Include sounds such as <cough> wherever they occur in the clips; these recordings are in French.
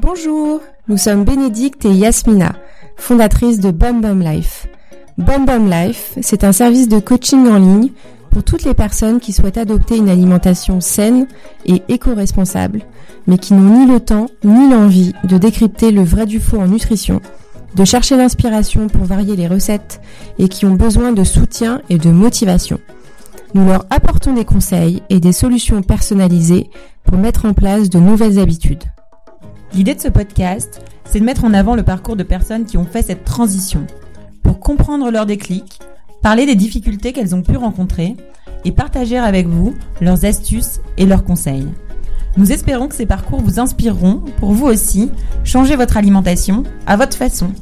Bonjour, nous sommes Bénédicte et Yasmina, fondatrices de Bum Bum Life. Bum Life, c'est un service de coaching en ligne pour toutes les personnes qui souhaitent adopter une alimentation saine et éco-responsable, mais qui n'ont ni le temps ni l'envie de décrypter le vrai du faux en nutrition, de chercher l'inspiration pour varier les recettes et qui ont besoin de soutien et de motivation. Nous leur apportons des conseils et des solutions personnalisées pour mettre en place de nouvelles habitudes. L'idée de ce podcast, c'est de mettre en avant le parcours de personnes qui ont fait cette transition pour comprendre leur déclic, parler des difficultés qu'elles ont pu rencontrer et partager avec vous leurs astuces et leurs conseils. Nous espérons que ces parcours vous inspireront pour vous aussi changer votre alimentation à votre façon.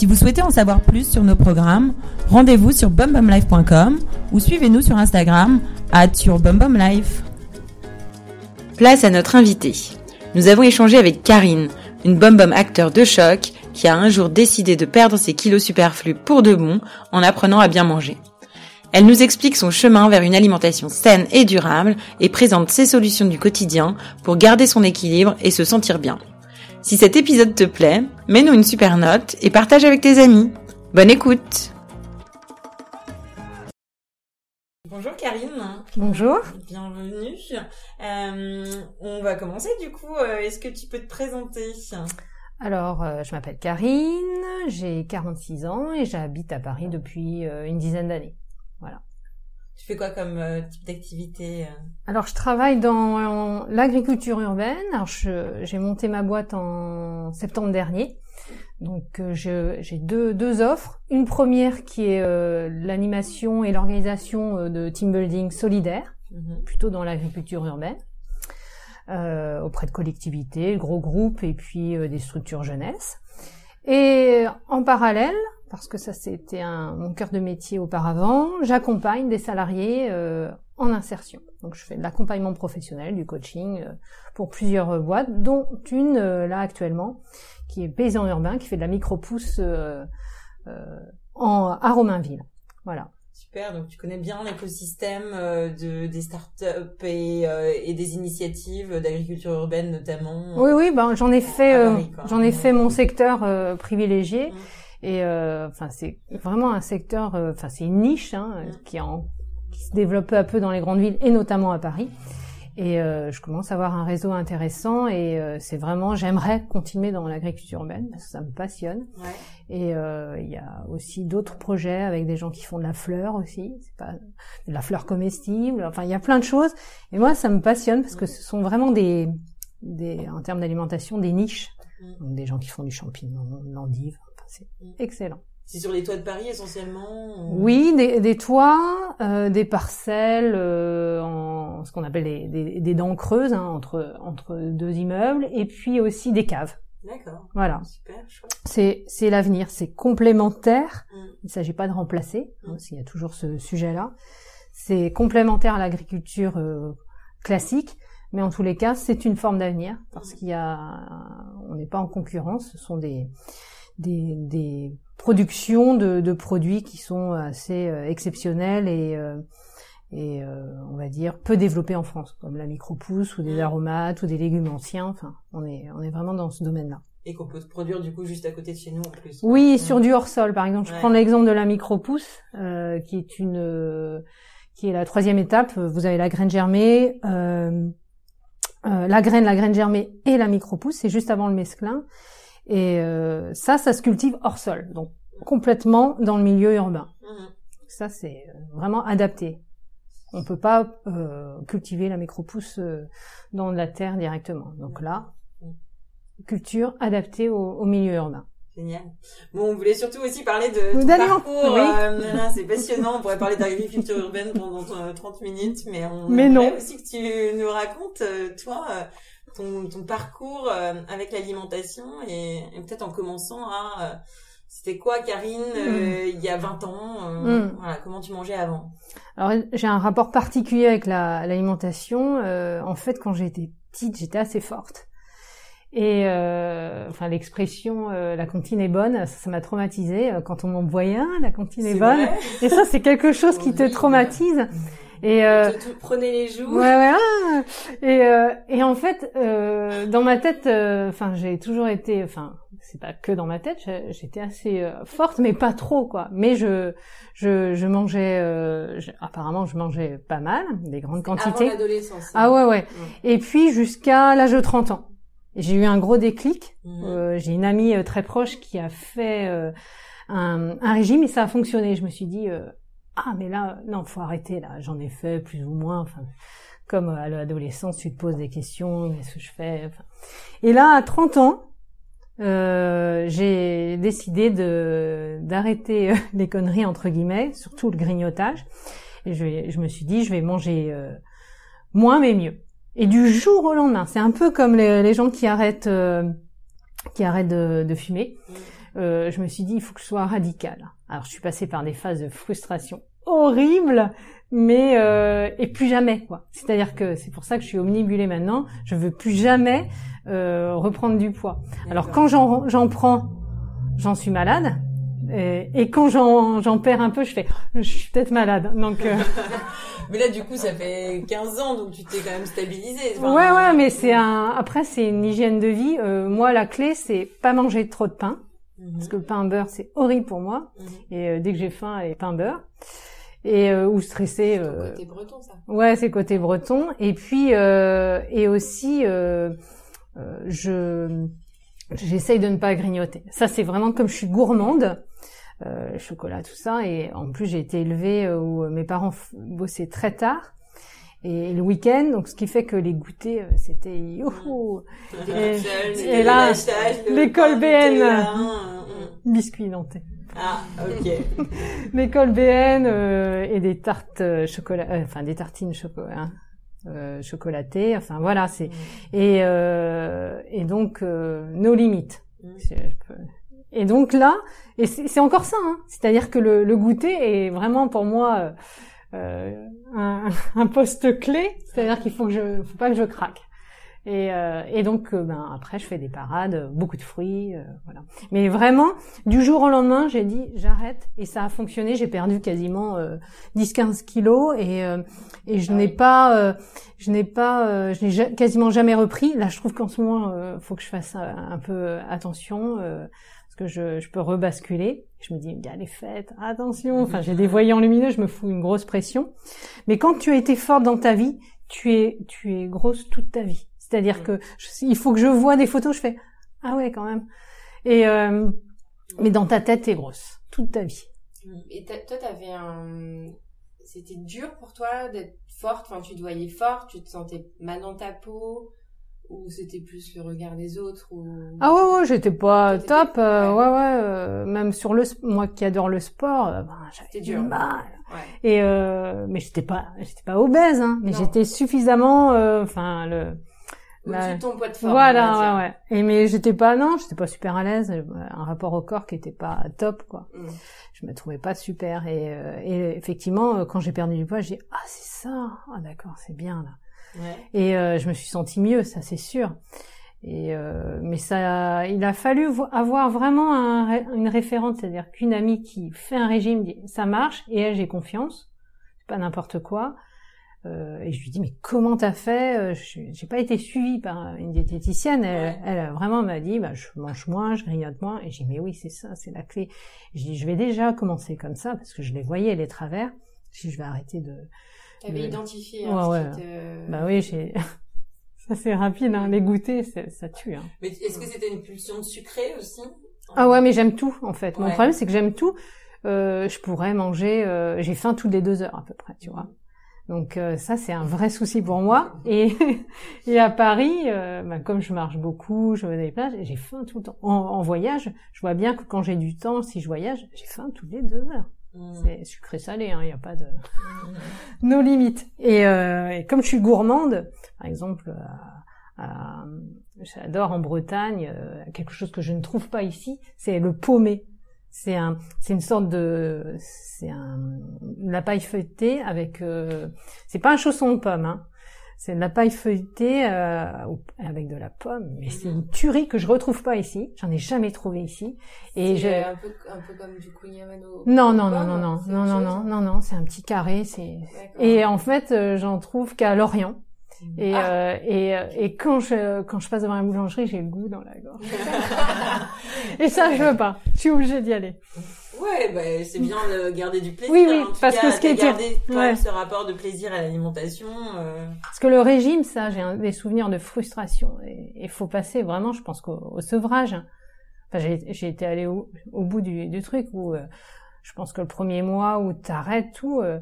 Si vous souhaitez en savoir plus sur nos programmes, rendez-vous sur bumbumlife.com ou suivez-nous sur Instagram à @bumbumlife. Place à notre invité. Nous avons échangé avec Karine, une bum acteur de choc qui a un jour décidé de perdre ses kilos superflus pour de bon en apprenant à bien manger. Elle nous explique son chemin vers une alimentation saine et durable et présente ses solutions du quotidien pour garder son équilibre et se sentir bien. Si cet épisode te plaît, mets-nous une super note et partage avec tes amis. Bonne écoute Bonjour Karine. Bonjour. Bienvenue. Euh, on va commencer du coup. Euh, est-ce que tu peux te présenter? Alors, euh, je m'appelle Karine, j'ai 46 ans et j'habite à Paris depuis une dizaine d'années. Voilà. Tu fais quoi comme type d'activité Alors, je travaille dans l'agriculture urbaine. Alors, j'ai monté ma boîte en septembre dernier. Donc euh, j'ai deux, deux, offres. Une première qui est euh, l'animation et l'organisation euh, de team building solidaire, mhm. plutôt dans l'agriculture urbaine, auprès de collectivités, gros groupes et puis des structures jeunesse. Et en parallèle, parce que ça c'était mon cœur de métier auparavant, j'accompagne des salariés en insertion. Donc je fais de l'accompagnement professionnel, du coaching pour plusieurs boîtes, dont une là actuellement qui est paysan urbain, qui fait de la micro-pousse euh, euh, en, à Romainville. Voilà. Super, donc tu connais bien l'écosystème euh, de, des startups et, et des initiatives d'agriculture urbaine notamment. Oui, oui, ben j'en ai fait, j'en ai fait mon secteur privilégié. Mmh. Et enfin, c'est vraiment un secteur, enfin, c'est une niche hein, mmh. qui, en, qui se développe peu à peu dans les grandes villes et notamment à Paris. Et euh, je commence à avoir un réseau intéressant et euh, c'est vraiment, j'aimerais continuer dans l'agriculture urbaine parce que ça me passionne. Ouais. Et euh, il y a aussi d'autres projets avec des gens qui font de la fleur aussi, c'est pas de la fleur comestible. Enfin, il y a plein de choses. Et moi, ça me passionne parce que ce sont vraiment des, des en termes d'alimentation, des niches. Mm. Donc, des gens qui font du champignon, de l'endive. C'est mm. excellent. C'est sur les toits de Paris essentiellement Oui, des, des toits, euh, des parcelles, euh, en ce qu'on appelle des, des, des, dents creuses hein, entre entre deux immeubles, et puis aussi des caves. D'accord. Voilà. Super. C'est c'est l'avenir, c'est complémentaire. Mm. Il ne s'agit pas de remplacer, hein, mm. s'il y a toujours ce sujet-là. C'est complémentaire à l'agriculture euh, classique, mais en tous les cas, c'est une forme d'avenir parce mm. qu'il y a, on n'est pas en concurrence. Ce sont des des, des productions de, de, produits qui sont assez euh, exceptionnels et, euh, et euh, on va dire peu développés en France, comme la micro-pousse ou des mm. aromates ou des légumes anciens. Enfin, on est, on est vraiment dans ce domaine-là. Et qu'on peut produire du coup juste à côté de chez nous en plus. Oui, sur du hors-sol par exemple. Je prends l'exemple de la micro-pousse, euh, qui est une, qui est la troisième étape. Vous avez la graine germée, euh, la graine, la graine germée et la micro-pousse. C'est juste avant le mesclin. Et euh, ça, ça se cultive hors sol, donc complètement dans le milieu urbain. Mhm. Ça, c'est euh, vraiment adapté. On peut pas euh, cultiver la micro-pousse euh, dans la terre directement. Donc là, mhm. culture adaptée au, au, milieu urbain. Génial. Bon, on voulait surtout aussi parler de ton parcours. Oui. c'est passionnant. On pourrait parler d'agriculture urbaine pendant 30 minutes, mais on mais non. aussi que tu nous racontes, toi, ton, ton parcours euh, avec l'alimentation et, peut-être en commençant à euh, c'était quoi Karine euh, mm. il y a 20 ans mm. voilà comment tu mangeais avant? Alors j'ai un rapport particulier avec l'alimentation en fait quand j'étais petite j'étais assez forte. Et enfin l'expression la cantine est bonne ça m'a traumatisée. Quand on m'envoyait la cantine est, bonne. et ça c'est quelque chose qui <laughs> te traumatise Et euh, prenez les joues. Ouais, ouais. Ah et euh, et en fait, euh, dans ma tête, euh, enfin, j'ai toujours été, enfin, c'est pas que dans ma tête, j'étais assez euh, forte, mais pas trop, quoi. Mais je je, je mangeais, euh, apparemment, je mangeais pas mal, des grandes quantités. Avant l'adolescence. Ah ouais, ouais. Et puis jusqu'à l'âge de 30 ans. J'ai eu un gros déclic. Mmh. j'ai une amie très proche qui a fait un, un, régime et ça a fonctionné. Je me suis dit, ah mais là non faut arrêter là j'en ai fait plus ou moins enfin comme à l'adolescence tu te poses des questions qu'est-ce que je fais enfin. et là à 30 ans euh, j'ai décidé de d'arrêter euh, <laughs> les conneries entre guillemets surtout le grignotage et je, je me suis dit je vais manger euh, moins mais mieux et du jour au lendemain c'est un peu comme les, les gens qui arrêtent euh, qui arrêtent de, de fumer. Euh, je me suis dit il faut que je sois radical. Alors je suis passée par des phases de frustration horribles, mais euh, et plus jamais quoi. C'est-à-dire que c'est pour ça que je suis omnibulée maintenant. Je veux plus jamais euh, reprendre du poids. Alors quand j'en prends, j'en suis malade. Et, et quand j'en perds un peu, je fais, je suis peut-être malade. Donc, euh... <laughs> mais là, du coup, ça fait 15 ans, donc tu t'es quand même stabilisé. ouais, ouais, mais c'est un. Après, c'est une hygiène de vie. Euh, moi, la clé, c'est pas manger trop de pain. Mhm. Parce que le pain beurre, c'est horrible pour moi. Mhm. Et euh, dès que j'ai faim, allez, pain beurre. Et euh, ou stressé. Euh... côté breton, ça. Ouais, c'est côté breton. Et puis euh, et aussi, euh, je j'essaye de ne pas grignoter. Ça, c'est vraiment comme je suis gourmande. chocolat, tout ça. Et en plus, j'ai été élevée où mes parents bossaient très tard et le week-end, donc ce qui fait que les goûters, euh, c'était youhou et, là, l'école BN, biscuits dentés. Ah, ok. <laughs> l'école BN euh, et des tartes euh, chocolat, euh, enfin des tartines chocolat. Hein, chocolatées, enfin voilà, c'est mm. et et donc nos limites. Et donc là, et c'est encore ça, hein, c'est-à-dire que le, le goûter est vraiment pour moi euh, un, <laughs> un, poste clé, c'est-à-dire qu'il faut que je, faut pas que je craque. Et, euh, et donc, euh, ben après, je fais des parades, beaucoup de fruits, euh, voilà. Mais vraiment, du jour au lendemain, j'ai dit j'arrête, et ça a fonctionné. J'ai perdu quasiment 10-15 kilos, et et je ah n'ai pas, je n'ai pas, je n'ai quasiment jamais repris. Là, je trouve qu'en ce moment, faut que je fasse un peu attention que je, je peux rebasculer. Je me dis, il y a les fêtes, attention. Enfin, j'ai des voyants lumineux, je me fous une grosse pression. Mais quand tu as été forte dans ta vie, tu es, tu es grosse toute ta vie. C'est-à-dire que il faut que je vois des photos, je fais, ah ouais, quand même. Et euh, mais dans ta tête, t'es grosse toute ta vie. Et toi, t'avais un, c'était dur pour toi d'être forte? Enfin, tu te voyais forte, tu te sentais mal dans ta peau? Ou c'était plus le regard des autres ou... Ah ouais ouais j'étais pas top euh, ouais. ouais, euh, même sur le moi qui adore le sport euh, ben, j'avais du mal. Ouais. et mais j'étais pas j'étais pas obèse hein mais j'étais suffisamment enfin le la... ton poids de forme voilà ouais ouais. Et mais j'étais pas non j'étais pas super à l'aise un rapport au corps qui était pas top quoi. Mm. je me trouvais pas super. Et, et effectivement quand j'ai perdu du poids j'ai ah c'est ça. Ah d'accord c'est bien là et euh, je me suis sentie mieux, ça c'est sûr. Et euh, mais ça, il a fallu avoir vraiment un, une référente, c'est-à-dire qu'une amie qui fait un régime dit ça marche et elle j'ai confiance, c'est pas n'importe quoi. Euh, et je lui dis mais comment t'as fait? J'ai pas été suivie par une diététicienne. Elle, elle vraiment m'a dit bah je mange moins, je grignote moins. Et j'ai dit mais oui c'est ça, c'est la clé. je dis je vais déjà commencer comme ça parce que je les voyais les travers. Si je vais arrêter de T'avais identifié hein, ouais, ouais. Bah oui, j'ai. <laughs> ça c'est rapide, hein. les goûter, ça tue. Hein. Mais est-ce que c'était une pulsion sucrée aussi? Ah ouais, mais j'aime tout en fait. Mon problème c'est que j'aime tout. Euh, je pourrais manger, euh, j'ai faim toutes les deux heures à peu près, tu vois. Donc euh, ça c'est un vrai souci pour moi. Et, <laughs> et à Paris, euh, bah, comme je marche beaucoup, je me déplace, j'ai faim tout le temps. En, en voyage, je vois bien que quand j'ai du temps, si je voyage, j'ai faim toutes les deux heures. Mm. C'est sucré salé, il hein, n'y a pas de <laughs> nos limites. Et, euh, et, comme je suis gourmande, par exemple, euh, j'adore en Bretagne euh, quelque chose que je ne trouve pas ici, c'est le paumé. C'est un, c'est une sorte de, c'est un, la paille feuilletée avec, euh, c'est pas un chausson de pomme, hein. C'est de la paille feuilletée euh, avec de la pomme, mais c'est une tuerie que je retrouve pas ici. J'en ai jamais trouvé ici. Et je... un peu un peu comme du kouign-amann Non non non non non non non non non non, c'est un petit carré. C'est et en fait euh, j'en trouve qu'à Lorient. Et, ah. euh, et, euh, et quand je quand je passe devant la boulangerie, j'ai le goût dans la gorge. <laughs> et ça, je veux pas. Je suis obligée d'y aller. Ouais, bah, c'est bien de garder du plaisir. Oui, oui, parce que ce qui est garder quand même ce rapport de plaisir à l'alimentation. Euh... Parce que le régime, ça, j'ai des souvenirs de frustration. Et il faut passer vraiment, je pense, qu'au sevrage. Enfin, j'ai été allée au, au, bout du, du truc où euh, je pense que le premier mois où t'arrêtes tout, euh,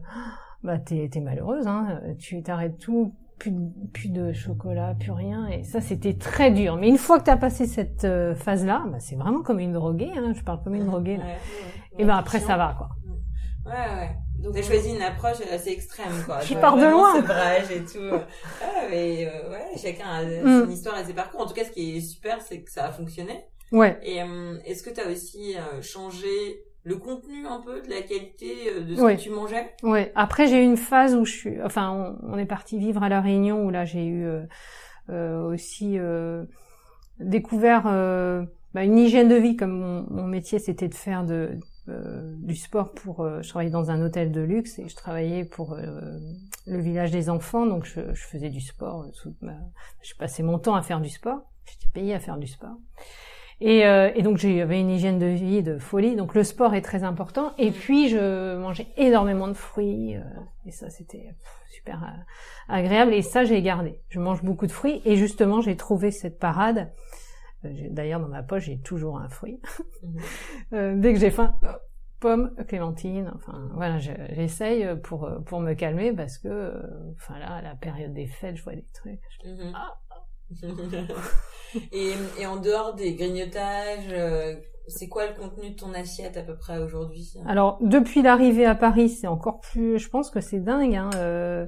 bah t'es malheureuse. Hein, tu t'arrêtes tout plus de, plus de chocolat, plus rien. Et ça, c'était très dur. Mais une fois que tu as passé cette euh, phase-là, bah, c'est vraiment comme une droguée. Hein, je parle comme une droguée. Là. et ben après, ça va, quoi. Ouais, ouais. Donc t'as choisi une approche assez extrême, quoi. Je pars de loin. Sevrage et tout. <laughs> ah, mais euh, ouais, chacun a mm. son histoire et ses parcours. En tout cas, ce qui est super, c'est que ça a fonctionné. Ouais. Et euh, est-ce que tu as aussi changé le contenu un peu de la qualité euh, de ce que tu mangeais? Ouais. Après j'ai eu une phase où je suis, enfin on, est parti vivre à la Réunion où là j'ai eu euh, euh, aussi euh, découvert euh, bah, une hygiène de vie comme mon, mon métier c'était de faire de du sport pour je travaillais dans un hôtel de luxe et je travaillais pour le village des enfants. Donc je, je faisais du sport je passais mon temps à faire du sport. J'étais payée à faire du sport et, euh, et donc j'avais une hygiène de vie de folie. Donc le sport est très important. Et puis je mangeais énormément de fruits. Euh, et ça c'était super euh, agréable. Et ça j'ai gardé. Je mange beaucoup de fruits. Et justement j'ai trouvé cette parade. D'ailleurs dans ma poche j'ai toujours un fruit. Mhm. <laughs> dès que j'ai faim, pomme, clémentine. Enfin voilà, j'essaye pour pour me calmer parce que enfin là à la période des fêtes je vois des trucs. Mhm. ah, <laughs> et, et, en dehors des grignotages, euh, c'est quoi le contenu de ton assiette à peu près aujourd'hui? Alors depuis l'arrivée à Paris, c'est encore plus. Je pense que c'est dingue. Hein, euh,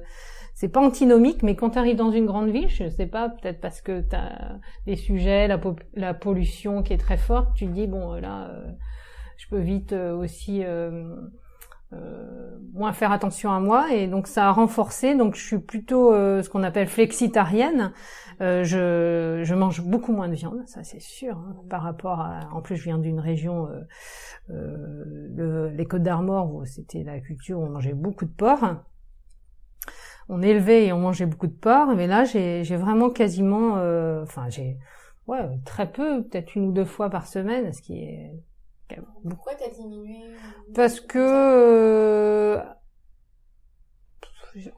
c'est pas antinomique, mais quand tu arrives dans une grande ville, je sais pas, peut-être parce que tu as des sujets, la, pollution qui est très forte, tu te dis bon là, euh, je peux vite aussi euh, moins faire attention à moi et donc ça a renforcé. Donc je suis plutôt euh, ce qu'on appelle flexitarienne. Euh, je, je mange beaucoup moins de viande ça c'est sûr hein, par rapport à en plus je viens d'une région le, les Côtes d'Armor où c'était la culture où on mangeait beaucoup de porc. On élevait et on mangeait beaucoup de porc mais là j'ai vraiment quasiment enfin j'ai ouais très peu peut-être une ou deux fois par semaine ce qui est pourquoi t'as diminué Parce que euh,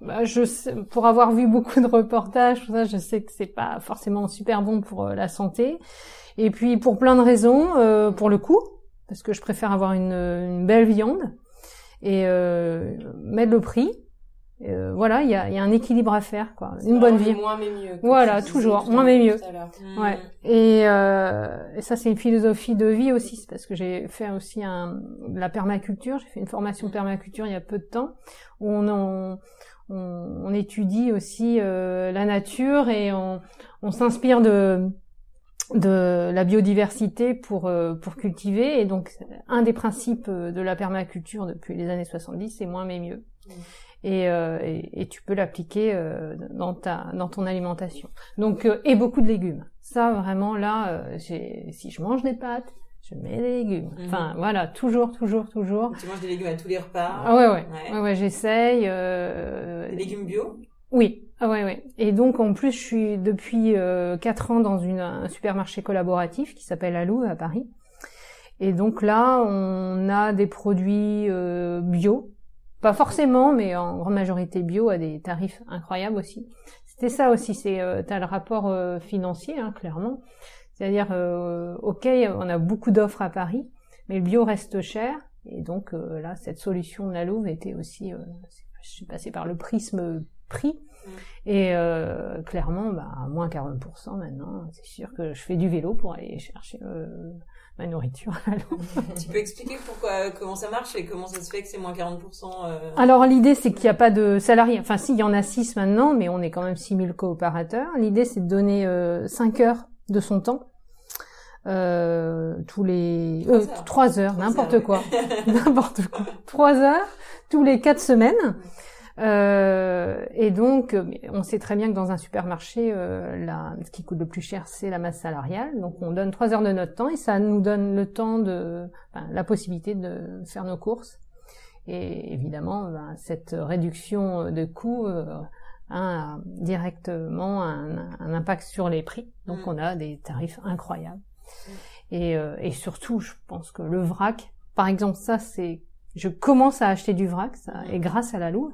bah, je sais, pour avoir vu beaucoup de reportages, ça, je sais que c'est pas forcément super bon pour euh, la santé. Et puis pour plein de raisons, euh, pour le coût, parce que je préfère avoir une, une belle viande et mettre le prix. Euh, voilà, il y a, y a, un équilibre à faire, quoi. Une bonne vie. Moins mais mieux. Voilà, toujours moins mais mieux. Ouais. Et, euh, et ça, c'est une philosophie de vie aussi, parce que j'ai fait aussi un, la permaculture. J'ai fait une formation permaculture il y a peu de temps, où on, on, on, étudie aussi euh, la nature et on, on s'inspire de de la biodiversité pour pour cultiver et donc un des principes de la permaculture depuis les années 70 c'est moins mais mieux. Euh, et, et, tu peux l'appliquer euh, dans ta dans ton alimentation. Donc euh, et beaucoup de légumes. Ça vraiment là, si je mange des pâtes, je mets des légumes. Mhm. Enfin voilà, toujours toujours toujours. Tu manges des légumes à tous les repas. Ah ouais ouais ouais, ouais, j'essaye. des légumes bio? Oui, ah ouais ouais. Et donc en plus je suis depuis quatre ans dans une, un supermarché collaboratif qui s'appelle Alou à Paris. Et donc là on a des produits bio pas forcément, mais en grande majorité bio, à des tarifs incroyables aussi. C'était ça aussi, c'est euh, as le rapport euh, financier, hein, clairement. C'est-à-dire, euh, ok, on a beaucoup d'offres à Paris, mais le bio reste cher, et donc euh, là, cette solution de la Louve était aussi, je suis passée par le prisme prix, mmh. et clairement, bah, à moins 40% maintenant, c'est sûr que je fais du vélo pour aller chercher ma nourriture. <laughs> tu peux expliquer pourquoi, comment ça marche et comment ça se fait que c'est moins 40% euh... Alors l'idée c'est qu'il n'y a pas de salariés. Enfin si, il y en a 6 maintenant, mais on est quand même 6000 coopérateurs. L'idée c'est de donner euh, 5 heures de son temps. Euh, tous les euh, 3 heures, <laughs> n'importe quoi, n'importe quoi, 3 heures tous les 4 semaines. Euh, et donc, euh, on sait très bien que dans un supermarché, euh, la, ce qui coûte le plus cher, c'est la masse salariale. Donc, on donne trois heures de notre temps et ça nous donne le temps de, enfin, la possibilité de faire nos courses. Et évidemment, ben, cette réduction de coûts euh, a directement un, un, impact sur les prix. Donc, Mm. on a des tarifs incroyables. Mm. Et, euh, et surtout, je pense que le vrac, par exemple, ça, c'est, je commence à acheter du vrac, ça, et grâce à la Louve.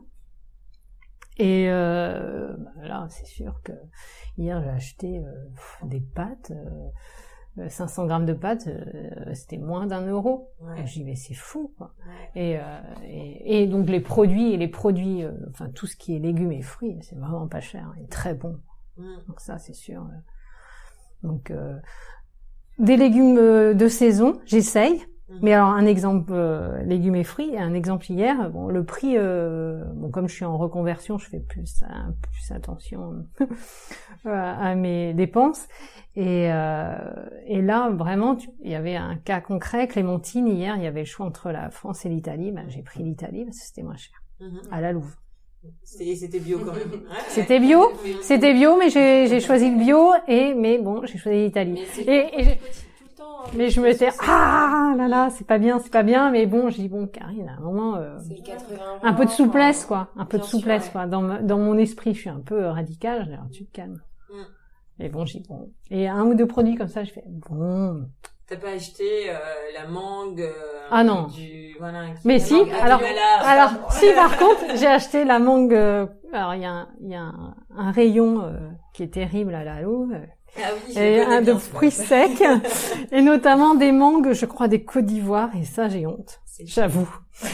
Et euh, là, c'est sûr que hier j'ai acheté euh, des pâtes, euh, euh, 500 grammes de pâtes, euh, c'était moins d'un euro. Ouais. Dis mais c'est fou quoi. Ouais. Et, euh, et, et donc les produits et les produits, euh, enfin tout ce qui est légumes et fruits, c'est vraiment pas cher et très bon. Donc ça c'est sûr. euh. Donc euh, des légumes euh, de saison, j'essaye. Mhm. Mais alors un exemple euh, légumes et fruits, un exemple hier, bon le prix, euh, bon comme je suis en reconversion, je fais plus hein, plus attention <laughs> euh, à mes dépenses. Et, euh, et là vraiment, il y avait un cas concret, Clémentine hier, il y avait le choix entre la France et l'Italie. Ben, j'ai pris l'Italie parce que c'était moins cher Mhm. à la Louve. C'était bio quand même. Ouais, <laughs> C'était bio? C'était bio, mais j'ai choisi le bio et mais bon, j'ai choisi l'Italie. Et, et mais je me disais C'est- ah là là, c'est pas bien, c'est pas bien, mais bon, j'ai dit bon, Karine, à un moment. euh, C'est le 80. un peu de souplesse quoi un peu de sûr, souplesse ouais. quoi dans ma- dans mon esprit je suis un peu radical je dis, alors tu te calmes Mm. et bon j'ai bon et un ou deux produits comme ça je fais bon T'as pas acheté euh, la mangue euh, Ah non. du voilà. qui- Mais la si, mangue alors- alors <laughs> si par contre j'ai acheté la mangue euh, alors il y a un, il y a un, un rayon euh, qui est terrible à la Louve Ah oui, et un de fruits secs <laughs> et notamment des mangues je crois des Côte d'Ivoire et ça j'ai honte j'avoue <laughs>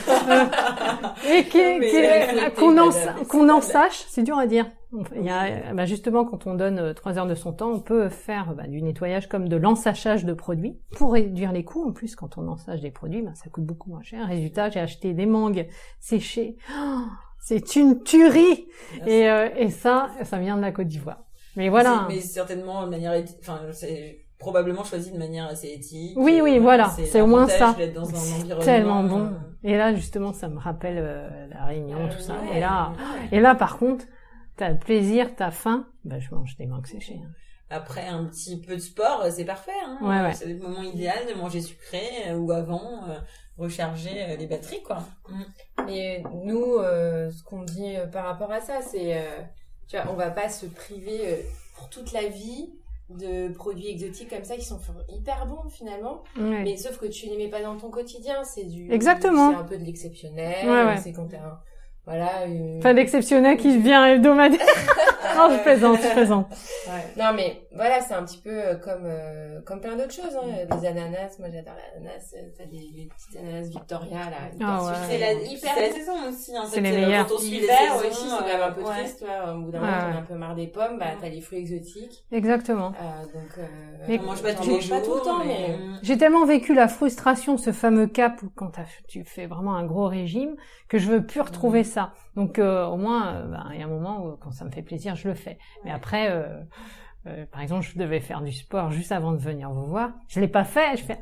Euh, et qu'on en, qu'on sache, c'est dur à dire. Il y a, bah justement, quand on donne euh, trois heures de son temps, on peut faire bah, du nettoyage comme de l'ensachage de produits pour réduire les coûts. En plus, quand on ensage des produits, bah, ça coûte beaucoup moins cher. Résultat, j'ai acheté des mangues séchées. Oh, <gasps> c'est une tuerie. Et, euh, et ça, ça vient de la Côte d'Ivoire. Mais voilà. Mais certainement de manière, enfin, c'est probablement choisi de manière assez éthique. Oui, oui, Euh, voilà, c'est au moins ça. dans un tellement bon. euh, Et là, justement, ça me rappelle euh, la Réunion, tout ça. ouais. Et là, et là, par contre, t'as le plaisir, t'as faim, bah, je mange des mangues séchées. hein. Après un petit peu de sport, c'est parfait. Hein. Ouais, ouais. C'est le moment idéal de manger sucré euh, ou avant euh, recharger euh, les batteries, quoi. Mm. Mais nous, euh, ce qu'on dit euh, par rapport à ça, c'est, euh, tu vois, on va pas se priver euh, pour toute la vie de produits exotiques comme ça qui sont hyper bons finalement. Ouais. Mais sauf que tu les mets pas dans ton quotidien, c'est du. Exactement. C'est un peu de l'exceptionnel. Ouais, ouais. C'est quand t'as un, voilà. Une... Pas d'exceptionnel qui vient hebdomadaire. <laughs> non, je plaisante, je plaisante. Non mais voilà, c'est un petit peu euh, comme euh, comme plein d'autres choses. Hein. Des ananas, moi j'adore l'ananas. T'as des, des petites ananas Victoria là. hyper Ah ouais. C'est la, hyper c'est la saison aussi. En C'est les euh, meilleurs. Quand on suit les L'hiver saisons, aussi, c'est quand même un peu ouais. triste, tu vois. Au bout d'un Ouais, moment, t'en ouais. as un peu marre des pommes, bah t'as les fruits exotiques. Exactement. Euh, donc, euh, Mais On mange pas j'en tous les mange pas tout le jours, temps, mais... mais... J'ai tellement vécu la frustration, ce fameux cap où quand tu fais vraiment un gros régime, que je veux plus retrouver ça. Donc euh, au moins, euh, ben, il y a un moment où quand ça me fait plaisir, je le fais. Mais après, euh, euh, par exemple, je devais faire du sport juste avant de venir vous voir. Je l'ai pas fait. Je fais.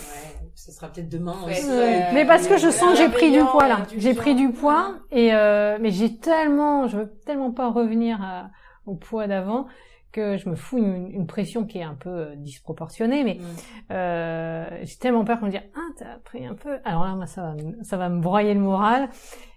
Ouais, ce sera peut-être demain Ouais, aussi. ouais. mais parce que je sens que j'ai pris du poids là. J'ai pris du poids et euh, mais j'ai tellement, je veux tellement pas revenir à- au poids d'avant que je me fous une, une pression qui est un peu disproportionnée. Mais Mm. euh, j'ai tellement peur qu'on me dise ah t'as pris un peu. Alors là moi ça va ça va me broyer le moral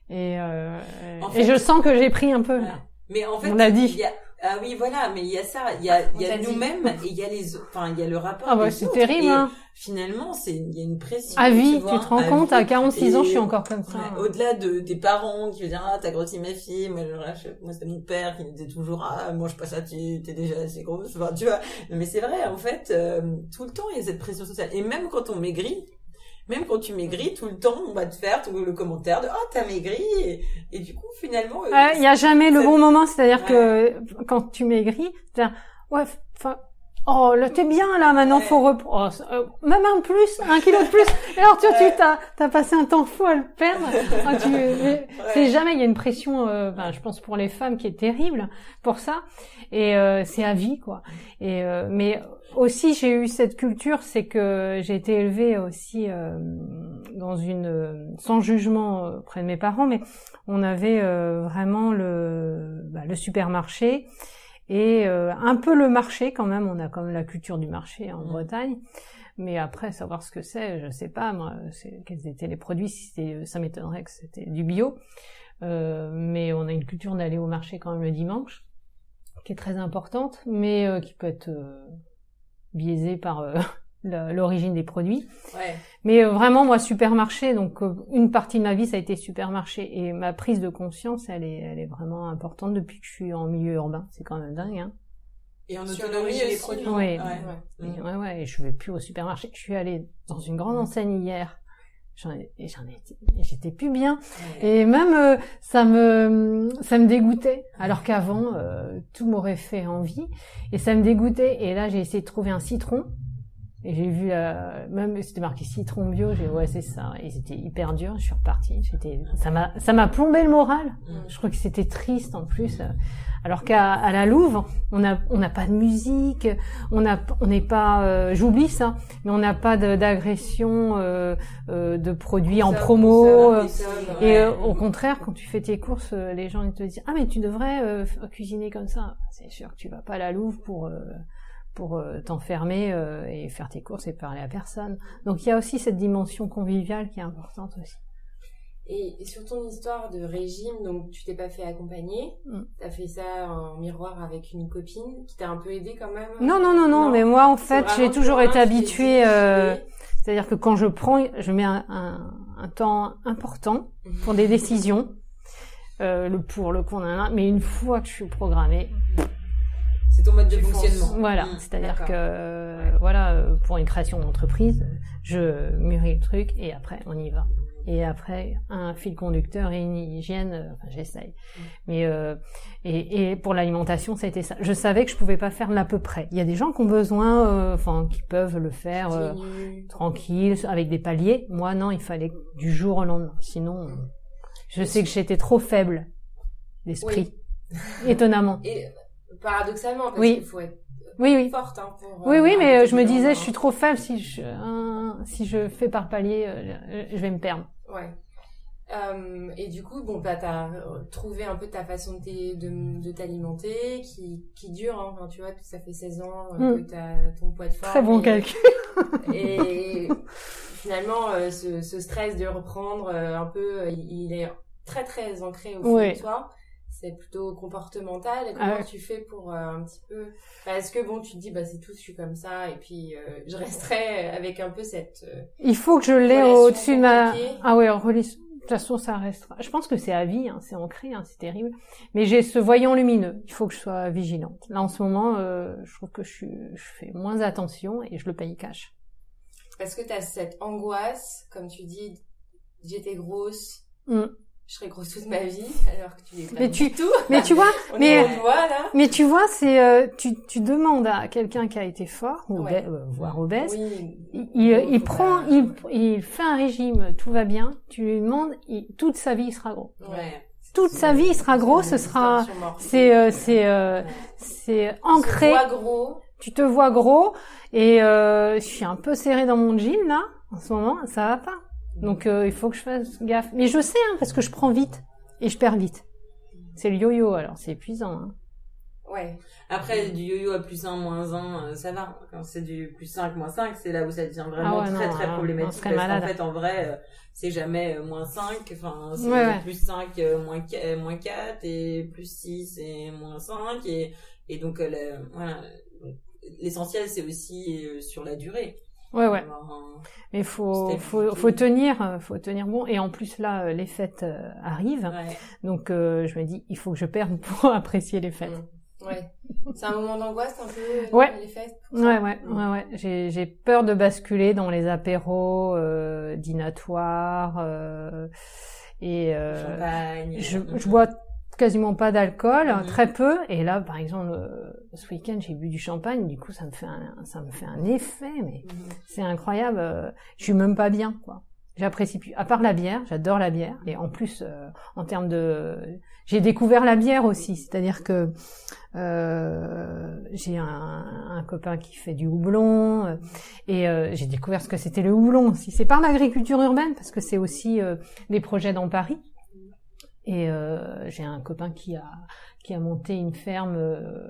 et euh, En et je sens que j'ai pris un peu. Ouais. là. Mais en fait, On l'a dit. il y a- ah oui, voilà, mais il y a ça, il y a, il y a nous-mêmes et il y a les, autres. enfin, il y a le rapport. Ah bah c'est terrible. Et Hein. Finalement, c'est, il y a une pression. À vie, tu, vois, te rends à compte vie. à 46 ans je suis encore comme ça. Ouais, Au-delà de des parents qui vont dire ah t'as grossi ma fille, moi je, moi c'était mon père qui me disait toujours ah mange pas ça tu t'es déjà assez grosse, enfin tu vois. Mais c'est vrai en fait euh, tout le temps il y a cette pression sociale et même quand on maigrit, même quand tu maigris tout le temps on va te faire tout le commentaire de ah t'as maigri! Et, du coup finalement euh, Euh, Il y a jamais le bon moment, c'est-à-dire que quand tu maigris, ouais, enfin, oh là t'es bien là, maintenant Ouais. faut reprendre, oh, euh, même un plus, un kilo de plus. <laughs> Et alors tu vois, tu t'as passé un temps fou à le perdre. Ah, tu- mais C'est jamais, il y a une pression, euh, ben, je pense pour les femmes qui est terrible pour ça, et euh, c'est à vie quoi. Et euh, mais aussi j'ai eu cette culture, c'est que j'ai été élevée aussi euh, dans une, sans jugement euh, auprès de mes parents, mais on avait euh, vraiment le le supermarché et euh, un peu le marché quand même. On a quand même la culture du marché en Mm. Bretagne. Mais après, savoir ce que c'est, je sais pas, moi, quels étaient les produits, si c'était, ça m'étonnerait que c'était du bio. Euh, mais on a une culture d'aller au marché quand même le dimanche, qui est très importante, mais euh, qui peut être euh, biaisée par euh, l'origine des produits. Ouais. Mais euh, vraiment, moi, supermarché, donc euh, une partie de ma vie, ça a été supermarché. Et ma prise de conscience, elle est, elle est vraiment importante depuis que je suis en milieu urbain. C'est quand même dingue, hein. Et en autonomie des produits. non Ouais. Ouais. Ouais. Et ouais, ouais, et je vais plus au supermarché. Je suis allée dans une grande enseigne hier. J'en ai, et j'en ai j'étais plus bien. Ouais. Et même, euh, ça me, ça me dégoûtait. Alors qu'avant, euh, tout m'aurait fait envie. Et ça me dégoûtait. Et là, j'ai essayé de trouver un citron. Et j'ai vu, la, même, c'était marqué citron bio. J'ai, ouais, c'est ça. Et c'était hyper dur. Je suis repartie. J'étais, ça m'a, ça m'a plombé le moral. Mm. Je crois que c'était triste en plus. Alors qu'à à la Louve, on a on n'a pas de musique, on a on n'est pas, euh, j'oublie ça, mais on n'a pas de- d'agression euh, euh, de produits en Ça, promo. ça, euh, ça, et euh, au contraire, quand tu fais tes courses, euh, les gens ils te disent ah mais tu devrais euh, cuisiner comme ça. C'est sûr que tu vas pas à la Louve pour euh, pour euh, t'enfermer euh, et faire tes courses et parler à personne. Donc il y a aussi cette dimension conviviale qui est importante aussi. Et, sur ton histoire de régime, donc tu t'es pas fait accompagner, Mm. t'as fait ça en miroir avec une copine qui t'a un peu aidé quand même? Non non non non, mais moi en fait j'ai toujours été tu habituée. euh, C'est-à-dire que quand je prends, je mets un, un, un temps important pour des décisions, euh, le pour, le contre, mais une fois que je suis programmée, ton mode de Tu fonces. fonctionnement. voilà. Mm. C'est-à-dire que, euh, voilà, pour une création d'entreprise, je mûris le truc et après on y va. Et après, un fil conducteur et une hygiène, euh, enfin, j'essaye. Mais euh, et, et pour l'alimentation, ça a été ça. Je savais que je pouvais pas faire l'à peu près. Il y a des gens qui ont besoin, euh, enfin, qui peuvent le faire. euh, tranquille, avec des paliers. Moi, non, il fallait du jour au lendemain. Sinon, euh, je sais que j'étais trop faible d'esprit. Étonnamment. Et paradoxalement, parce Oui. qu'il faut être Oui, oui. forte hein, pour. Oui, euh, oui, mais arrêter euh, je me disais, lendemain. je suis trop faible. Si je, hein, si je fais par palier, euh, je vais me perdre. Ouais. Euh, et du coup, bon, bah, t'as euh, trouvé un peu ta façon de t'alimenter, qui, qui dure, hein. Enfin, tu vois, ça fait 16 ans euh, Mm. que t'as ton poids de forme. Très bon et- calcul. <laughs> Et finalement, euh, ce, ce stress de reprendre euh, un peu, euh, il est très très ancré au fond Oui. de toi. C'est plutôt comportemental. Et comment Ah ouais. tu fais pour euh, un petit peu Parce que bon, tu te dis, bah c'est tout, je suis comme ça, et puis euh, je resterai avec un peu cette. euh, Il faut que je l'ai au-dessus de ma... Ah ouais, en relation. De toute façon, ça restera. Je pense que c'est à vie, hein, c'est ancré, hein, c'est terrible. Mais j'ai ce voyant lumineux. Il faut que je sois vigilante. Là, en ce moment, je trouve que je, suis, je fais moins attention et je le paye cash. Parce que t'as cette angoisse, comme tu dis, j'étais grosse, Mm. Je serai grosse toute ma vie, alors que tu l'es pas Mais tu- tout. Mais tu vois, <laughs> mais- là. Mais tu vois, c'est euh, tu, tu demandes à quelqu'un qui a été fort, ou Ouais. euh, voire obèse, Oui. il, il, faut prend, il, il fait un régime, tout va bien. Tu lui demandes, il- toute sa vie il sera gros. Ouais. Toute sa vie il sera gros, ce sera, c'est euh, c'est euh, c'est ancré. Poids gros. Tu te vois gros et euh, je suis un peu serrée dans mon jean là en ce moment, ça va pas. Donc euh, il faut que je fasse gaffe. Mais je sais hein, parce que je prends vite et je perds vite. C'est le yo-yo alors, c'est épuisant. Hein. Ouais. Après, du yo-yo à plus 1, moins 1, ça va. Quand c'est du plus 5, moins 5, c'est là où ça devient vraiment Ah ouais, très non, très hein, on problématique. Parce qu'en fait, en vrai, euh, c'est jamais euh, moins 5, enfin, c'est Ouais, ouais. plus 5, euh, moins, 4, euh, moins 4, et plus 6, et moins 5, et, et donc, euh, le- voilà. L'essentiel, c'est aussi euh, sur la durée. Ouais ouais. Un- Mais faut, faut, faut tenir, euh, faut tenir bon. Et en plus là, euh, les fêtes euh, arrivent, Ouais. donc euh, je me dis, il faut que je perde <laughs> pour apprécier les fêtes. Ouais. C'est un moment d'angoisse un peu, Ouais. les fêtes. Ouais ouais ouais ouais. J'ai j'ai peur de basculer dans les apéros euh, dînatoires euh, et euh, Champagne. je, je bois quasiment pas d'alcool, Mhm. très peu. Et là, par exemple, euh, ce week-end, j'ai bu du champagne. Du coup, ça me fait un, ça me fait un effet, mais Mhm. c'est incroyable. euh, Je suis même pas bien, quoi. J'apprécie plus. À part la bière, j'adore la bière. Et en plus, euh, en termes de, j'ai découvert la bière aussi. C'est-à-dire que euh, j'ai un, un copain qui fait du houblon euh, et euh, j'ai découvert ce que c'était le houblon aussi. C'est par l'agriculture urbaine parce que c'est aussi euh, les projets dans Paris. Et euh, j'ai un copain qui a qui a monté une ferme euh,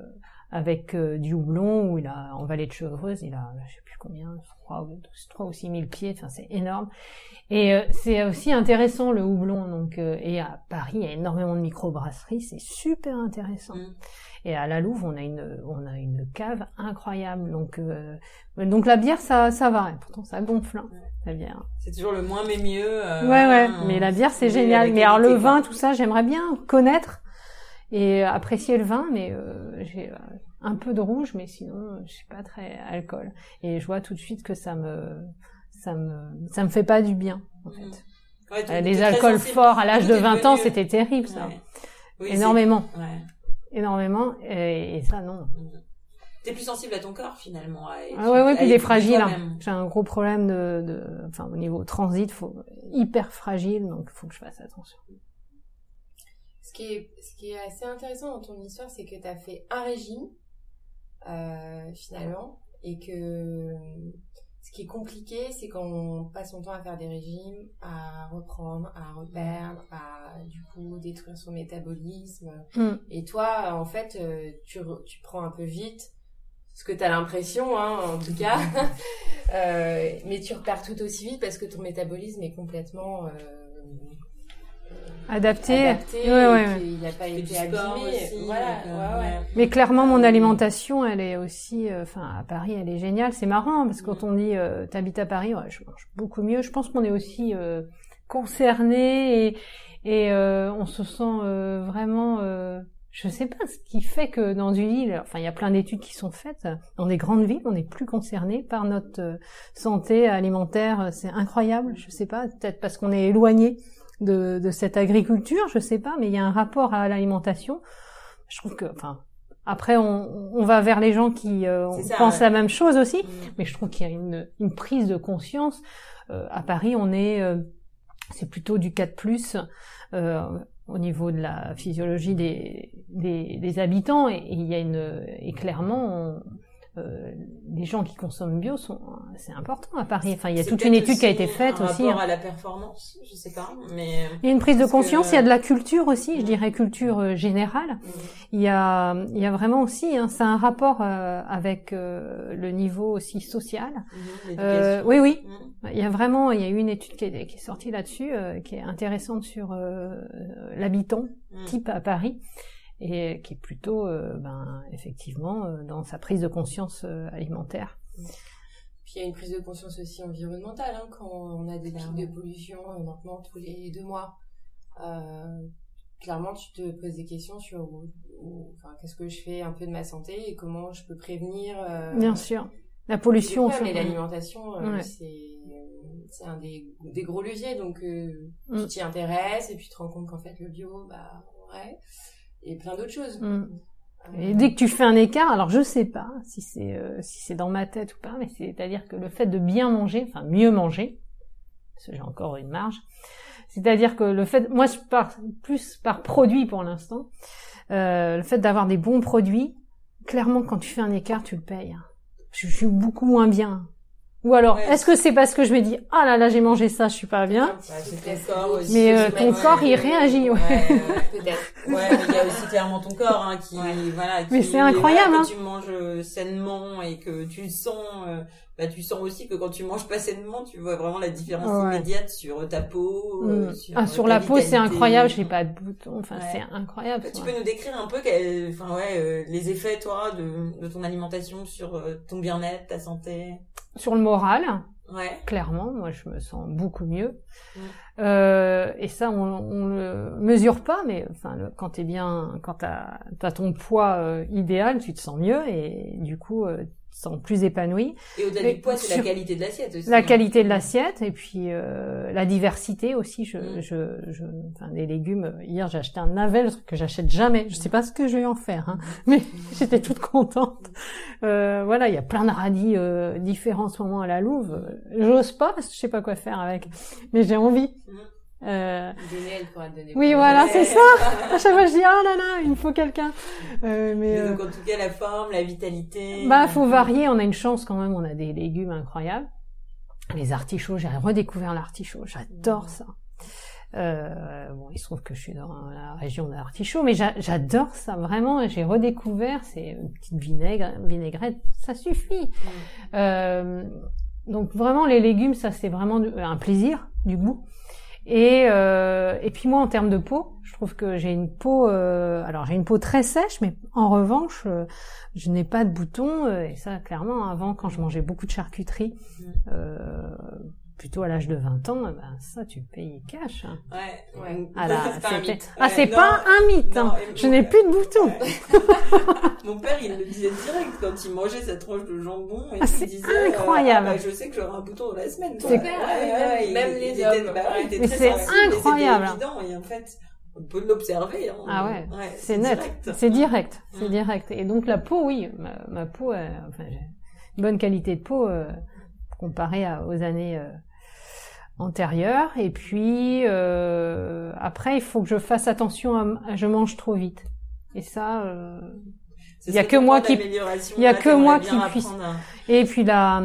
avec euh, du houblon où il a en vallée de Chevreuse, il a je sais plus combien, trois ou trois ou six mille pieds, enfin c'est énorme. Et euh, c'est aussi intéressant le houblon donc euh, et à Paris il y a énormément de microbrasseries, c'est super intéressant. Mm. Et à la Louve on a une on a une cave incroyable donc euh, donc la bière ça ça va et pourtant ça gonfle hein, la bière. C'est toujours le moins mais mieux. euh, Ouais, ouais, hein, mais la bière, c'est génial. Mais alors, le vin, tout ça, j'aimerais bien connaître et apprécier le vin, mais euh, j'ai euh, un peu de rouge, mais sinon, je suis pas très alcool. Et je vois tout de suite que ça me, ça me, ça me fait pas du bien, en fait. Ouais, tu- Euh, les alcools forts à l'âge de est 20 ans, c'était terrible, ça. Ouais. Oui, c'est- Énormément, Ouais. Énormément. Et, et ça, non. T'es plus sensible à ton corps finalement. à- Ah ouais, ouais, à puis il est écouter fragile. hein. J'ai un gros problème de, de, enfin, au niveau transit, faut, hyper fragile, donc faut que je fasse attention. Ce qui est, ce qui est assez intéressant dans ton histoire, c'est que tu as fait un régime, euh, finalement, et que ce qui est compliqué, c'est quand on passe son temps à faire des régimes, à reprendre, à reperdre, à du coup détruire son métabolisme. Mm. Et toi, en fait, euh, tu, tu prends un peu vite, ce que tu as l'impression, hein, en tout cas, <laughs> Euh, mais tu repères tout aussi vite parce que ton métabolisme est complètement... euh, Adapté. adapté, Ouais, ouais, qu'il n'a pas été abîmé. aussi, voilà, donc, euh, ouais, ouais. Mais clairement, mon alimentation, elle est aussi, euh, enfin, à Paris, elle est géniale. C'est marrant hein, parce que quand on dit euh, t'habites à Paris, ouais, je mange beaucoup mieux. Je pense qu'on est aussi euh, concerné et, et euh, on se sent euh, vraiment. Euh, je sais pas ce qui fait que dans une île, enfin, il y a plein d'études qui sont faites. Dans des grandes villes, on est plus concerné par notre santé alimentaire. C'est incroyable. Je sais pas, peut-être parce qu'on est éloigné de, de cette agriculture, je sais pas, mais il y a un rapport à l'alimentation. Je trouve que, enfin, après on, on va vers les gens qui euh, ça, pensent ouais. la même chose aussi, Mm. mais je trouve qu'il y a une, une prise de conscience. Euh, à Paris, on est, euh, c'est plutôt du 4 plus euh, au niveau de la physiologie des, des, des habitants, et, et il y a une, et clairement, on- euh, les gens qui consomment bio sont, c'est important à Paris. Enfin, il y a toute une étude qui a été faite un aussi. rapport hein. à la performance, je sais pas, mais. Il y a une prise de que- conscience, il y a de la culture aussi, je Mm. dirais culture euh, générale. Mm. Il y a, il y a vraiment aussi, hein, c'est un rapport euh, avec euh, le niveau aussi social. L'éducation. oui, oui. Mm. Il y a vraiment, il y a eu une étude qui est, qui est sortie là-dessus, qui est intéressante sur l'habitant type à Paris et qui est plutôt, euh, ben, effectivement, euh, dans sa prise de conscience euh, alimentaire. Puis il y a une prise de conscience aussi environnementale, hein, quand on a des pics de pollution maintenant tous les deux mois. Clairement, tu te poses des questions sur où- où- enfin, qu'est-ce que je fais un peu de ma santé et comment je peux prévenir. Bien sûr. La pollution, problèmes. enfin, Et l'alimentation, Ouais. c'est c'est un des, des gros leviers. Donc, Mm. tu t'y intéresses et puis tu te rends compte qu'en fait, le bio, bah ouais. Et plein d'autres choses. Mm. Et dès que tu fais un écart, alors je sais pas si c'est euh, si c'est dans ma tête ou pas, mais c'est-à-dire que le fait de bien manger, enfin mieux manger, parce que j'ai encore une marge, c'est-à-dire que le fait, moi je pars plus par produit pour l'instant, euh, le fait d'avoir des bons produits, clairement quand tu fais un écart, tu le payes. Je, je suis beaucoup moins bien. Ou alors, Ouais. est-ce que c'est parce que je me dis ah là là j'ai mangé ça, je suis pas bien, Ouais, peut-être ton corps aussi. mais euh, ton ouais, corps il réagit. Ouais. Ouais, ouais. <laughs> Peut-être. Ouais, mais il y a aussi clairement ton corps hein, qui, Ouais. voilà, qui, Mais c'est incroyable, voilà, hein. Quand tu manges euh, sainement et que tu le sens, euh, bah tu sens aussi que quand tu manges pas sainement, tu vois vraiment la différence Ouais. immédiate sur ta peau. euh, Mm. sur, Ah, euh, sur ta la peau, c'est incroyable. J'ai pas de boutons. Enfin, Ouais. c'est incroyable. Tu quoi. peux nous décrire un peu, quel- enfin ouais, euh, les effets toi de, de ton alimentation sur euh, ton bien-être, ta santé? Sur le moral, Ouais. clairement, moi, je me sens beaucoup mieux. Mm. Euh, et ça, on, on le mesure pas, mais enfin, le- quand t'es bien, quand t'as as ton poids euh, idéal, tu te sens mieux et du coup, euh, sens plus épanoui. Et au-delà du poids, c'est la qualité de l'assiette aussi. La hein. qualité de l'assiette et puis euh, la diversité aussi. Je, Mm. je, je, enfin, des légumes. Hier, j'ai acheté un navet, le truc que j'achète jamais. Je sais pas ce que je vais en faire, hein, mais <laughs> j'étais toute contente. Euh, voilà, il y a plein de radis euh, différents en ce moment à la Louve. J'ose pas parce que je sais pas quoi faire avec, mais j'ai envie. Euh, Donner, elle pourra te donner. oui, voilà, c'est ça. <laughs> À chaque fois, je dis ah là là, il me faut quelqu'un. Euh, mais Mais euh, donc en tout cas la forme, la vitalité. bah, faut varier. On a une chance quand même. On a des légumes incroyables. Les artichauts, j'ai redécouvert l'artichaut. J'adore ça. Euh, bon, il se trouve que je suis dans la région de l'artichaut, mais j'a- j'adore ça vraiment. J'ai redécouvert, c'est une petite vinaigre, vinaigrette, ça suffit. Euh, donc vraiment les légumes, ça c'est vraiment un plaisir, du goût. Et euh, et puis moi en termes de peau, je trouve que j'ai une peau, euh, alors j'ai une peau très sèche, mais en revanche, euh, je n'ai pas de boutons. euh, et ça clairement avant quand je mangeais beaucoup de charcuterie. Plutôt à l'âge de 20 ans, eh ben, ça tu payes cash. hein. Ouais. Ouais. Ah, là, c'est pas un mythe. ah, Ouais, c'est pas un mythe. Non, hein. Je n'ai plus de boutons. <laughs> Mon père, il le disait direct quand il mangeait cette tranche de jambon. Et Ah, il c'est disait, euh, incroyable. ah, bah, je sais que j'aurai un bouton dans la semaine. C'est- Ouais, ouais, même- même il- les il était- hommes. bah ouais, il était Mais très c'est incroyable. évident, et en fait, on peut l'observer. hein. Ah ouais, c'est net, direct. c'est direct, c'est direct. Et donc la peau, oui, ma, ma peau, euh, enfin, j'ai une bonne qualité de peau euh, comparée à- aux années euh, antérieures. Et puis euh, après, il faut que je fasse attention à, à- je mange trop vite. Et ça, euh, il y a que moi qui- il y a là, que moi qui puisse. à- Et puis là,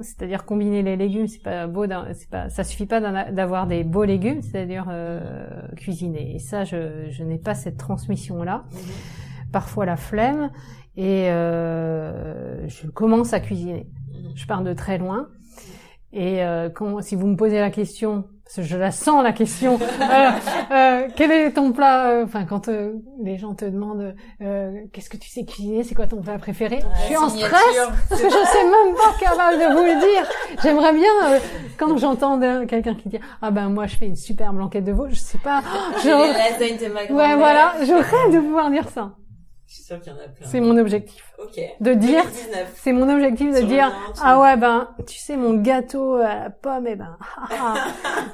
c'est-à-dire combiner les légumes, c'est pas beau, c'est pas, ça suffit pas d'avoir des beaux légumes, c'est-à-dire euh, cuisiner. Et ça, je, je n'ai pas cette transmission-là. Parfois la flemme et euh, je commence à cuisiner. Mhm. Je pars de très loin. Et euh, quand, si vous me posez la question, parce que je la sens la question, <laughs> euh, euh, quel est ton plat euh, Enfin, quand euh, les gens te demandent euh, qu'est-ce que tu sais cuisiner, c'est quoi ton plat préféré? Je suis en stress parce <laughs> que je sais même pas capable de vous le dire. J'aimerais bien euh, quand j'entends quelqu'un qui dit ah ben moi je fais une super blanquette de veau, je sais pas. Les <laughs> Je... lasagnes de ma Ouais voilà, je rêve de pouvoir dire ça. Je suis sûre qu'il y en a plein. C'est mon objectif. Ok. De dire 2019. C'est mon objectif de dire ah ouais ben tu sais mon gâteau à la pomme et ben ah, ah.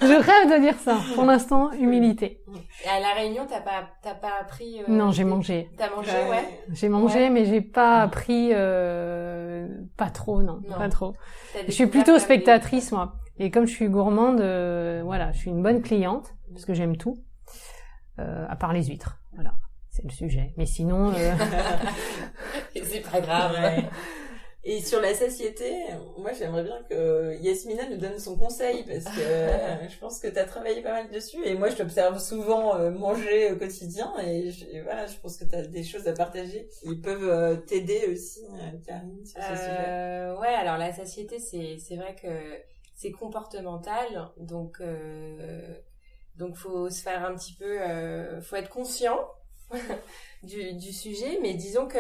je rêve de dire ça. Pour l'instant <laughs> humilité. Et à la Réunion, t'as pas, t'as pas appris. euh, Non j'ai mangé. T'as mangé, Ouais. ouais. J'ai mangé Ouais. mais j'ai pas appris euh, pas trop non, Non. pas trop. Je suis plutôt spectatrice moi. Et comme je suis gourmande euh, voilà je suis une bonne cliente parce que j'aime tout euh, à part les huîtres voilà c'est le sujet. Mais sinon euh, <laughs> C'est pas grave. Ouais. Et sur la satiété, moi j'aimerais bien que Yasmina nous donne son conseil parce que euh, je pense que tu as travaillé pas mal dessus et moi je t'observe souvent euh, manger au quotidien et, je, et voilà, je pense que tu as des choses à partager qui peuvent euh, t'aider aussi, Karine, sur ce sujet. Ouais, alors la satiété, c'est c'est vrai que c'est comportemental, donc euh, donc faut se faire un petit peu, euh, faut être conscient <laughs> du du sujet, mais disons que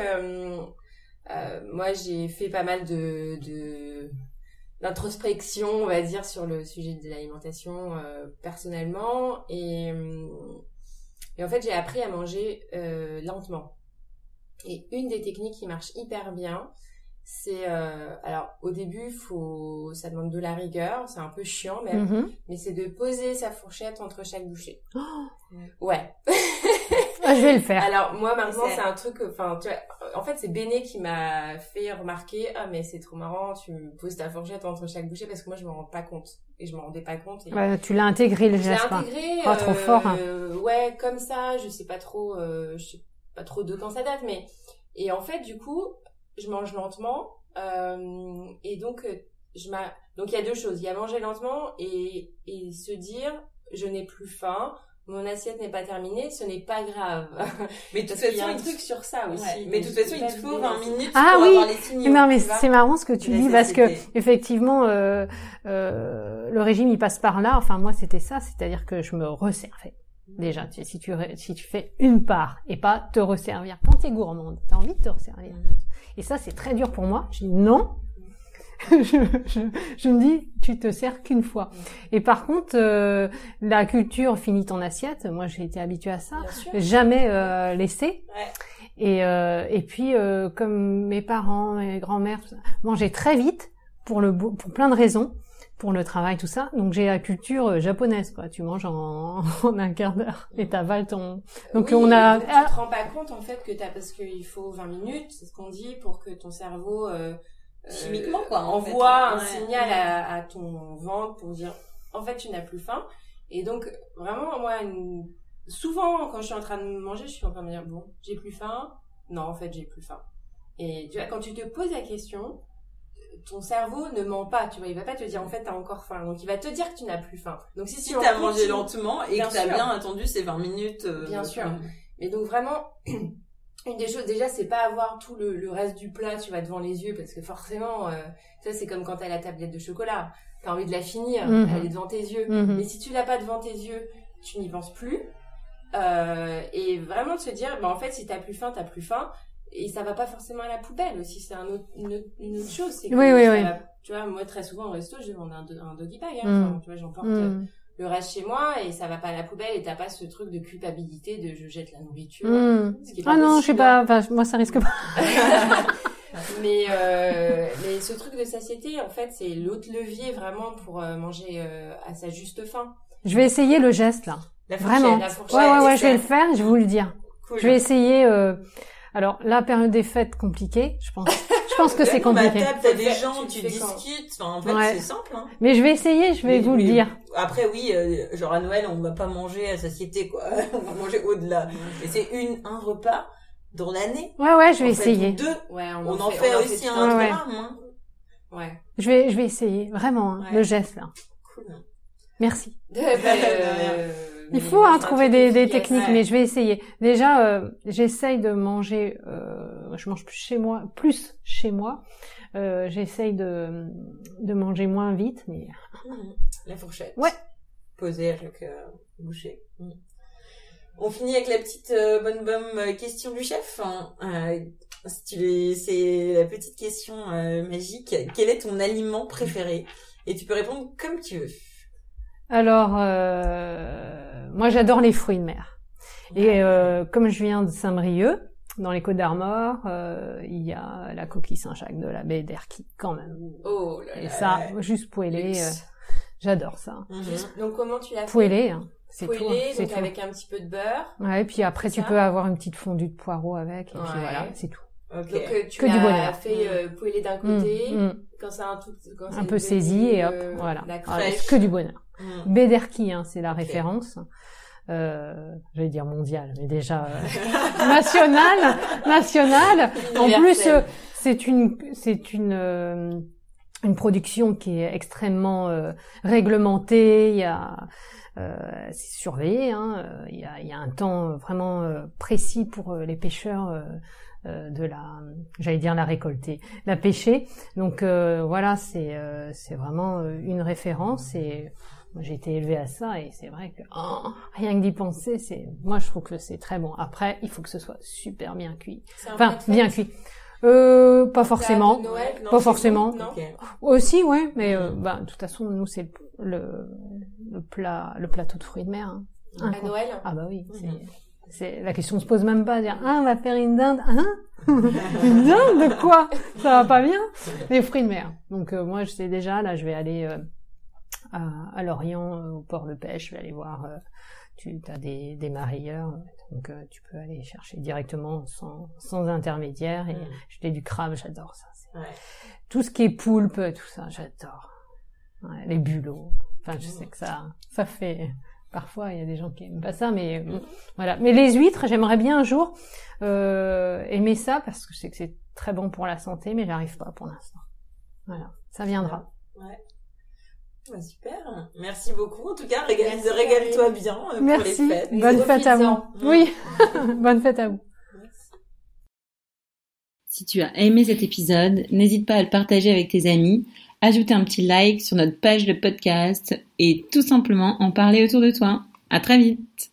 euh, moi j'ai fait pas mal de de d'introspection, on va dire, sur le sujet de l'alimentation euh, personnellement et et en fait j'ai appris à manger euh, lentement. Et une des techniques qui marche hyper bien, c'est euh, alors au début faut ça demande de la rigueur, c'est un peu chiant même, mhm. mais c'est de poser sa fourchette entre chaque bouchée. Ouais. <laughs> Ah, je vais le faire. Alors moi maintenant C'est- un truc, enfin tu vois, en fait c'est Béné qui m'a fait remarquer ah mais c'est trop marrant, tu me poses ta fourchette entre chaque bouchée parce que moi je me rends pas compte et je me rendais pas compte. Et... Ouais, tu l'as intégré le Je l'ai geste. quoi. intégré. Ah, trop fort, hein. euh, Ouais, comme ça, je sais pas trop, euh, je sais pas trop de quand ça date, mais et en fait, du coup, je mange lentement euh, et donc euh, je m'a donc il y a deux choses, il y a manger lentement et et se dire je n'ai plus faim. Mon assiette n'est pas terminée, ce n'est pas grave. <laughs> Mais de toute Parce qu'il y a façon, un truc sur ça aussi. Ouais, mais de toute façon, il te faut 20 minutes Ah pour oui. avoir les signaux. Non mais c'est marrant ce que tu dis parce que effectivement euh, euh, le régime il passe par là. Enfin moi c'était ça, c'est-à-dire que je me resservais. Déjà, tu- si tu si tu fais une part et pas te resservir. Quand t'es gourmande, t'as envie de te resservir. Et ça c'est très dur pour moi. Je dis non. <laughs> je, je, je me dis tu te sers qu'une fois. Et par contre euh, la culture finit ton assiette. Moi j'ai été habituée à ça. Jamais euh, laisser. Ouais. Et, euh, et puis, euh, comme mes parents, mes grands-mères, mangeaient très vite pour le pour plein de raisons, pour le travail, tout ça. Donc j'ai la culture euh, japonaise, quoi. Tu manges en, <laughs> en un quart d'heure et t'avales ton. Donc Oui, on a. donc tu te rends pas compte en fait que t'as parce qu'il faut 20 minutes, c'est ce qu'on dit pour que ton cerveau euh, euh, Chimiquement, quoi, en envoie un. Ouais. signal à, à ton ventre pour dire en fait tu n'as plus faim. Et donc vraiment moi une- souvent quand je suis en train de manger, je suis en train de me dire bon j'ai plus faim. Non en fait j'ai plus faim. Et tu vois quand tu te poses la question, ton cerveau ne ment pas, tu vois, il va pas te dire en fait t'as encore faim, donc il va te dire que tu n'as plus faim. Donc si, Si tu t'as en mangé lentement et que t'as bien attendu ces 20 minutes. euh, Bien sûr. euh, Mais donc vraiment, <clears throat> une des choses déjà, c'est pas avoir tout le, le reste du plat, tu vas devant les yeux, parce que forcément, euh, ça c'est comme quand t'as la tablette de chocolat, t'as envie de la finir, Mhm. elle est devant tes yeux. Mhm. Mais si tu l'as pas devant tes yeux, tu n'y penses plus. Euh, et vraiment de se dire, bah en fait, si t'as plus faim, t'as plus faim. Et ça va pas forcément à la poubelle aussi, c'est un autre, une, autre, une autre chose. c'est Oui, oui, oui. Tu vois, moi très souvent au resto, je demande un, do- un doggy bag. Hein, Mhm. Tu vois, j'emporte euh. Le reste chez moi et ça va pas à la poubelle et t'as pas ce truc de culpabilité de je jette la nourriture. Mm. Ce qui est pas Ah non, je sais pas, enfin, moi ça risque pas. <laughs> mais euh, mais ce truc de satiété en fait c'est l'autre levier vraiment pour euh, manger euh, à sa juste faim. Je vais essayer le geste là. La Vraiment. la Ouais, fourchette, ouais, ouais, je vais le faire, je vais vous le dire. Cool. Je vais essayer. euh, Alors, la période des fêtes compliquée, je pense. <laughs> Je pense que c'est compliqué. table, t'as des gens, tu tu discutes. Enfin, en fait, Ouais. c'est simple. Hein. Mais je vais essayer, je vais Mais- vous le dire. Après, oui, euh, genre à Noël, on va pas manger à satiété, quoi. <laughs> on va manger au-delà. Et c'est une, un repas dans l'année. Ouais, ouais, je vais En essayer. deux. Ouais, on, On, en fait, aussi un Ouais. Hein. Ouais. Je vais, je vais essayer, vraiment, hein, Ouais. le geste là. Cool. Merci. <laughs> Bah, <laughs> euh, Il faut hein, trouver des, des techniques, ouais. mais je vais essayer. Déjà, euh, j'essaye de manger. Euh, je mange plus chez moi, plus chez moi. Euh, j'essaye de de manger moins vite, mais. La fourchette. Ouais. Posée chaque euh, bouchée. Mhm. On finit avec la petite euh, bonne bonne euh, question du chef. hein. Euh, c'est la petite question euh, magique. Quel est ton aliment préféré? Et tu peux répondre comme tu veux. Alors, euh, moi j'adore les fruits de mer. Et euh, comme je viens de Saint-Brieuc, dans les Côtes d'Armor, euh, il y a la coquille Saint-Jacques de la baie d'Erquy, quand même. Oh là Et là. ça, juste poêlé, euh, j'adore ça. Mhm. Donc comment tu l'as fait Poêlé, hein, c'est tout. Poêlé, donc tout. avec un petit peu de beurre. Ouais, puis après tu ça. peux avoir une petite fondue de poireaux avec, et puis voilà, c'est tout. Donc euh, tu Que du l'as bonheur. fait euh, poêler d'un côté, Mm, mm. quand c'est un tout, quand c'est Un peu saisi et hop, euh, voilà. la Voilà, crèche. c'est que du bonheur. Baie d'Erquy, hein, c'est la référence. Euh, j'allais dire mondiale, mais déjà euh, <laughs> nationale, nationale. En plus, euh, c'est une, c'est une, euh, une production qui est extrêmement euh, réglementée. Il y a, euh, c'est surveillé. Hein, il y a, il y a un temps vraiment euh, précis pour euh, les pêcheurs. Euh, de la, j'allais dire la récolter, la pêcher. Donc euh, voilà, c'est euh, c'est vraiment une référence et moi, j'ai été élevée à ça et c'est vrai que oh, rien que d'y penser, c'est moi je trouve que c'est très bon. Après, il faut que ce soit super bien cuit. C'est un Enfin, bien cuit. Euh, pas forcément. de Noël, non, Pas forcément. Non. Aussi, ouais, mais euh, bah, de toute façon, nous c'est le, le le plat le plateau de fruits de mer. hein. À. Noël. Ah bah oui, Mhm. C'est la question se pose même pas. Dire ah on va faire une dinde, hein? <laughs> Une dinde de quoi? Ça va pas bien? Les fruits de mer. Donc euh, moi je sais déjà là je vais aller euh, à, à Lorient euh, au port de pêche, je vais aller voir. euh, tu as des des marailleurs, donc euh, tu peux aller chercher directement sans sans intermédiaire et jeter du crabe, j'adore ça. Ouais. Tout ce qui est poulpe, tout ça, j'adore. Ouais, les bulots. Enfin, je sais que ça, ça fait. Parfois, il y a des gens qui aiment pas ça, mais bon, voilà. Mais les huîtres, j'aimerais bien un jour euh, aimer ça parce que je sais que c'est très bon pour la santé, mais j'arrive pas pour l'instant. Voilà, ça viendra. Ouais. Ouais, super. Merci beaucoup. En tout cas, régale, régale-toi bien euh, pour Merci. les fêtes. Bonne fête à vous. Mm. Oui, <laughs> bonne fête à vous. Si tu as aimé cet épisode, n'hésite pas à le partager avec tes amis, ajouter un petit like sur notre page de podcast et tout simplement en parler autour de toi. À très vite!